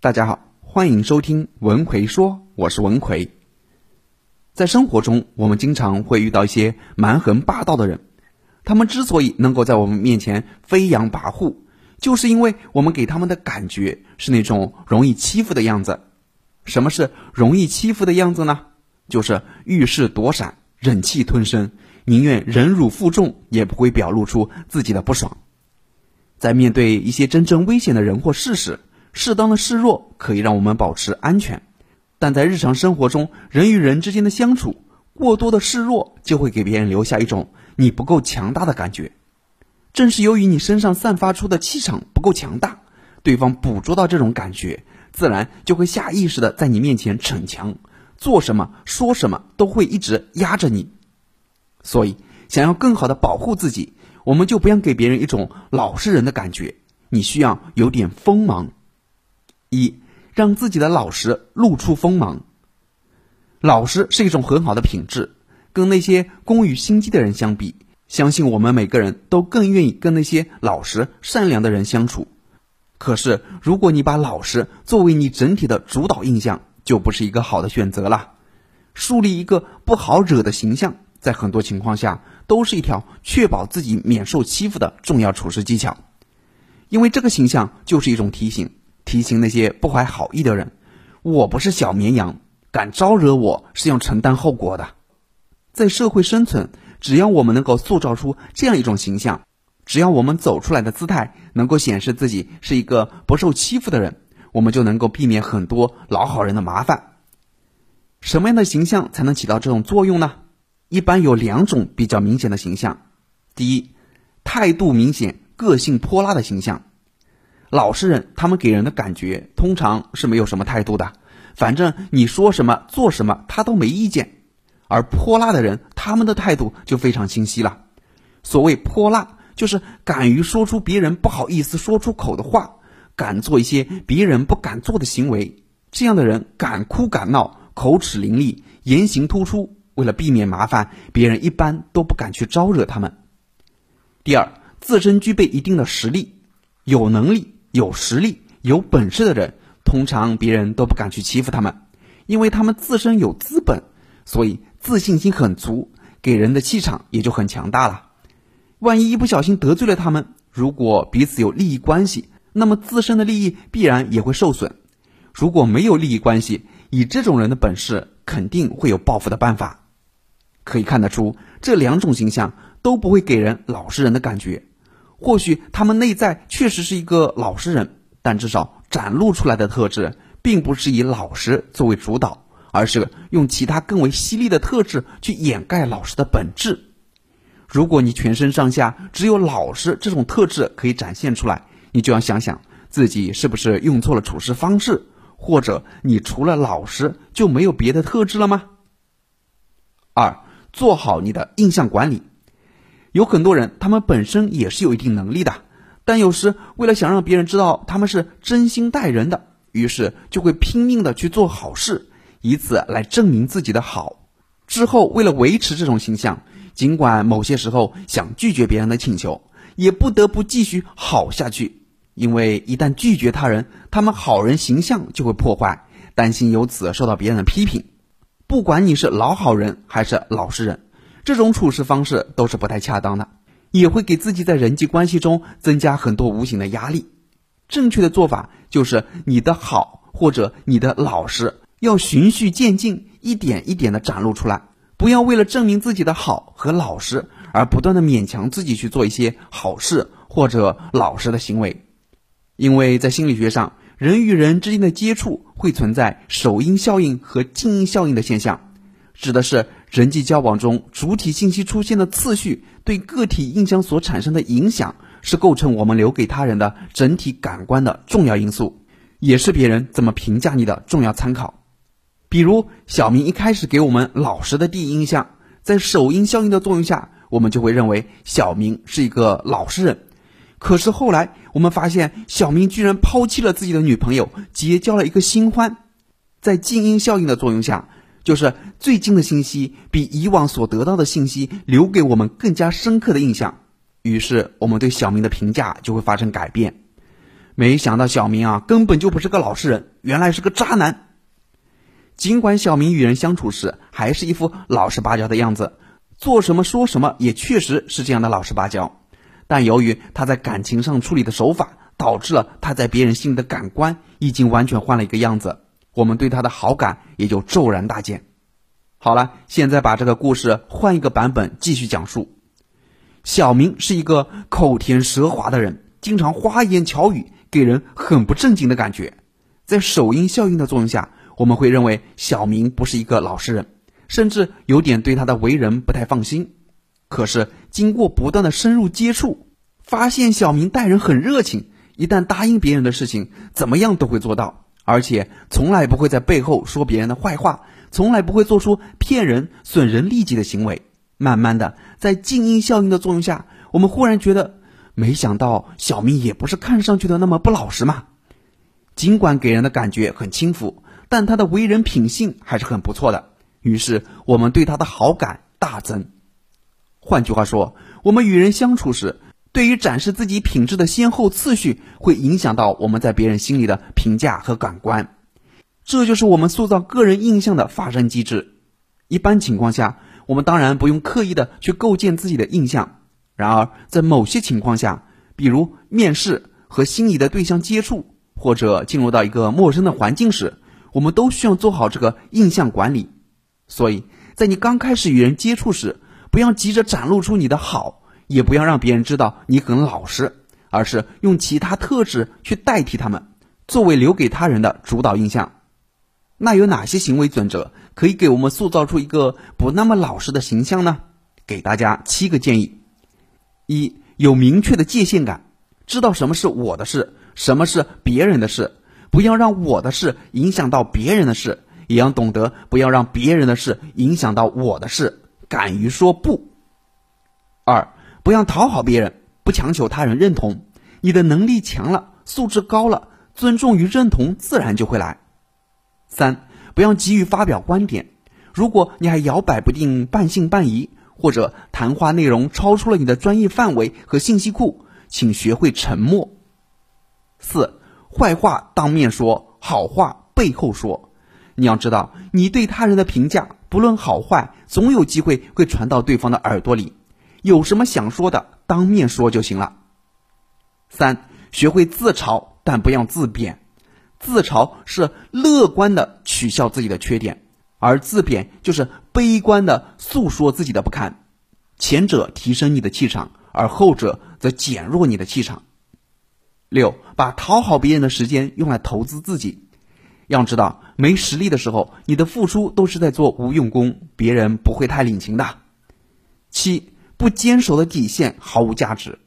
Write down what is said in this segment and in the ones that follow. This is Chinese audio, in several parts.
大家好，欢迎收听文奎说，我是文奎。在生活中，我们经常会遇到一些蛮横霸道的人，他们之所以能够在我们面前飞扬跋扈，就是因为我们给他们的感觉是那种容易欺负的样子。什么是容易欺负的样子呢？就是遇事躲闪，忍气吞声，宁愿忍辱负重，也不会表露出自己的不爽。在面对一些真正危险的人或事时，适当的示弱可以让我们保持安全，但在日常生活中，人与人之间的相处，过多的示弱就会给别人留下一种你不够强大的感觉。正是由于你身上散发出的气场不够强大，对方捕捉到这种感觉，自然就会下意识的在你面前逞强，做什么说什么都会一直压着你。所以，想要更好的保护自己，我们就不要给别人一种老实人的感觉，你需要有点锋芒。一，让自己的老实露出锋芒。老实是一种很好的品质，跟那些工于心计的人相比，相信我们每个人都更愿意跟那些老实善良的人相处。可是，如果你把老实作为你整体的主导印象，就不是一个好的选择了。树立一个不好惹的形象，在很多情况下都是一条确保自己免受欺负的重要处事技巧，因为这个形象就是一种提醒。提醒那些不怀好意的人，我不是小绵羊，敢招惹我是要承担后果的。在社会生存，只要我们能够塑造出这样一种形象，只要我们走出来的姿态能够显示自己是一个不受欺负的人，我们就能够避免很多老好人的麻烦。什么样的形象才能起到这种作用呢？一般有两种比较明显的形象：第一，态度明显、个性泼辣的形象。老实人，他们给人的感觉通常是没有什么态度的，反正你说什么做什么，他都没意见。而泼辣的人，他们的态度就非常清晰了。所谓泼辣，就是敢于说出别人不好意思说出口的话，敢做一些别人不敢做的行为。这样的人敢哭敢闹，口齿伶俐，言行突出。为了避免麻烦，别人一般都不敢去招惹他们。第二，自身具备一定的实力，有能力。有实力、有本事的人，通常别人都不敢去欺负他们，因为他们自身有资本，所以自信心很足，给人的气场也就很强大了。万一一不小心得罪了他们，如果彼此有利益关系，那么自身的利益必然也会受损。如果没有利益关系，以这种人的本事，肯定会有报复的办法。可以看得出，这两种形象都不会给人老实人的感觉。或许他们内在确实是一个老实人，但至少展露出来的特质，并不是以老实作为主导，而是用其他更为犀利的特质去掩盖老实的本质。如果你全身上下只有老实这种特质可以展现出来，你就要想想自己是不是用错了处事方式，或者你除了老实就没有别的特质了吗？二，做好你的印象管理。有很多人，他们本身也是有一定能力的，但有时为了想让别人知道他们是真心待人的，于是就会拼命的去做好事，以此来证明自己的好。之后为了维持这种形象，尽管某些时候想拒绝别人的请求，也不得不继续好下去，因为一旦拒绝他人，他们好人形象就会破坏，担心由此受到别人的批评。不管你是老好人还是老实人。这种处事方式都是不太恰当的，也会给自己在人际关系中增加很多无形的压力。正确的做法就是你的好或者你的老实要循序渐进，一点一点的展露出来，不要为了证明自己的好和老实而不断的勉强自己去做一些好事或者老实的行为。因为在心理学上，人与人之间的接触会存在首因效应和静因效应的现象，指的是。人际交往中，主体信息出现的次序对个体印象所产生的影响，是构成我们留给他人的整体感官的重要因素，也是别人怎么评价你的重要参考。比如，小明一开始给我们老实的第一印象，在首因效应的作用下，我们就会认为小明是一个老实人。可是后来，我们发现小明居然抛弃了自己的女朋友，结交了一个新欢。在静音效应的作用下。就是最近的信息比以往所得到的信息留给我们更加深刻的印象，于是我们对小明的评价就会发生改变。没想到小明啊，根本就不是个老实人，原来是个渣男。尽管小明与人相处时还是一副老实巴交的样子，做什么说什么也确实是这样的老实巴交，但由于他在感情上处理的手法，导致了他在别人心里的感官已经完全换了一个样子，我们对他的好感也就骤然大减。好了，现在把这个故事换一个版本继续讲述。小明是一个口甜舌滑的人，经常花言巧语。给人很不正经的感觉，在首因效应的作用下，我们会认为小明不是一个老实人，甚至有点对他的为人不太放心。可是经过不断的深入接触，发现小明待人很热情，一旦答应别人的事情，怎么样都会做到，而且从来不会在背后说别人的坏话，从来不会做出骗人、损人利己的行为。慢慢的，在静音效应的作用下，我们忽然觉得。没想到小明也不是看上去的那么不老实嘛。尽管给人的感觉很轻浮，但他的为人品性还是很不错的。于是我们对他的好感大增。换句话说，我们与人相处时，对于展示自己品质的先后次序，会影响到我们在别人心里的评价和感官。这就是我们塑造个人印象的发生机制。一般情况下，我们当然不用刻意的去构建自己的印象。然而，在某些情况下，比如面试和心仪的对象接触，或者进入到一个陌生的环境时，我们都需要做好这个印象管理。所以，在你刚开始与人接触时，不要急着展露出你的好，也不要让别人知道你很老实，而是用其他特质去代替他们，作为留给他人的主导印象。那有哪些行为准则可以给我们塑造出一个不那么老实的形象呢？给大家七个建议。一有明确的界限感，知道什么是我的事，什么是别人的事，不要让我的事影响到别人的事，也要懂得不要让别人的事影响到我的事，敢于说不。二不要讨好别人，不强求他人认同，你的能力强了，素质高了，尊重与认同自然就会来。三不要急于发表观点，如果你还摇摆不定，半信半疑。或者谈话内容超出了你的专业范围和信息库，请学会沉默。四，坏话当面说，好话背后说。你要知道，你对他人的评价，不论好坏，总有机会会传到对方的耳朵里。有什么想说的，当面说就行了。三，学会自嘲，但不要自贬。自嘲是乐观的取笑自己的缺点。而自贬就是悲观的诉说自己的不堪，前者提升你的气场，而后者则减弱你的气场。六，把讨好别人的时间用来投资自己。要知道，没实力的时候，你的付出都是在做无用功，别人不会太领情的。七，不坚守的底线毫无价值，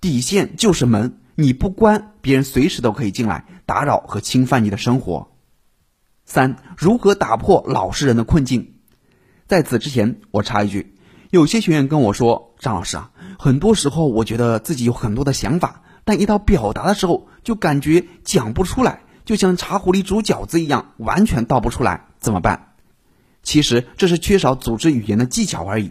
底线就是门，你不关，别人随时都可以进来打扰和侵犯你的生活。三、如何打破老实人的困境？在此之前，我插一句，有些学员跟我说：“张老师啊，很多时候我觉得自己有很多的想法，但一到表达的时候，就感觉讲不出来，就像茶壶里煮饺子一样，完全倒不出来，怎么办？”其实这是缺少组织语言的技巧而已。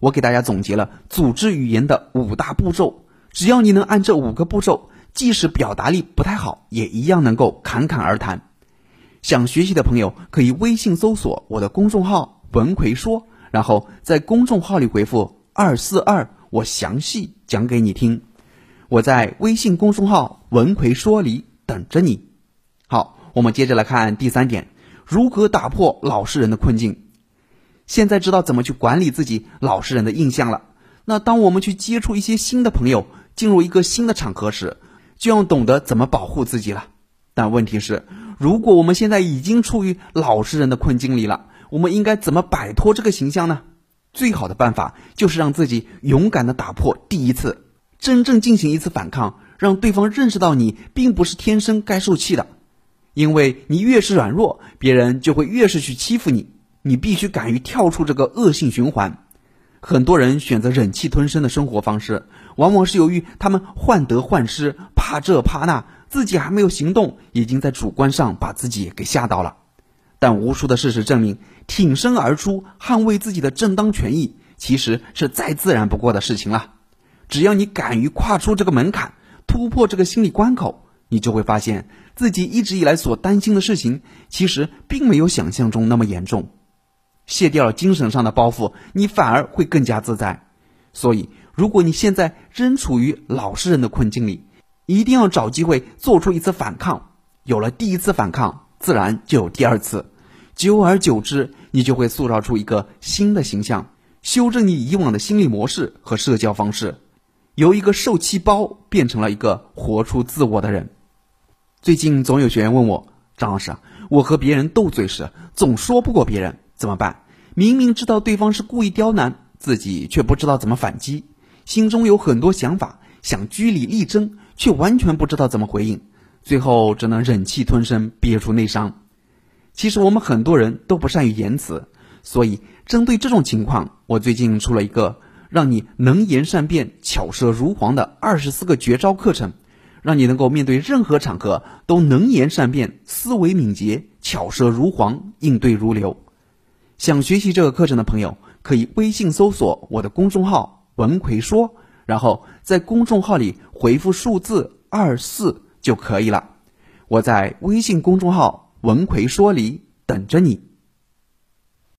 我给大家总结了组织语言的五大步骤，只要你能按这五个步骤，即使表达力不太好，也一样能够侃侃而谈。想学习的朋友可以微信搜索我的公众号“文奎说”，然后在公众号里回复“二四二”，我详细讲给你听。我在微信公众号“文奎说”里等着你。好，我们接着来看第三点：如何打破老实人的困境。现在知道怎么去管理自己老实人的印象了。那当我们去接触一些新的朋友，进入一个新的场合时，就要懂得怎么保护自己了。但问题是。如果我们现在已经处于老实人的困境里了，我们应该怎么摆脱这个形象呢？最好的办法就是让自己勇敢的打破第一次，真正进行一次反抗，让对方认识到你并不是天生该受气的。因为你越是软弱，别人就会越是去欺负你。你必须敢于跳出这个恶性循环。很多人选择忍气吞声的生活方式，往往是由于他们患得患失，怕这怕那。自己还没有行动，已经在主观上把自己给吓到了。但无数的事实证明，挺身而出，捍卫自己的正当权益，其实是再自然不过的事情了。只要你敢于跨出这个门槛，突破这个心理关口，你就会发现自己一直以来所担心的事情，其实并没有想象中那么严重。卸掉了精神上的包袱，你反而会更加自在。所以，如果你现在仍处于老实人的困境里，一定要找机会做出一次反抗。有了第一次反抗，自然就有第二次。久而久之，你就会塑造出一个新的形象，修正你以往的心理模式和社交方式，由一个受气包变成了一个活出自我的人。最近总有学员问我，张老师，我和别人斗嘴时总说不过别人。怎么办？明明知道对方是故意刁难，自己却不知道怎么反击，心中有很多想法，想据理力争，却完全不知道怎么回应，最后只能忍气吞声，憋出内伤。其实我们很多人都不善于言辞，所以针对这种情况，我最近出了一个让你能言善辩、巧舌如簧的二十四个绝招课程，让你能够面对任何场合都能言善辩、思维敏捷、巧舌如簧、应对如流。想学习这个课程的朋友，可以微信搜索我的公众号“文奎说”，然后在公众号里回复数字二四就可以了。我在微信公众号“文奎说”里等着你。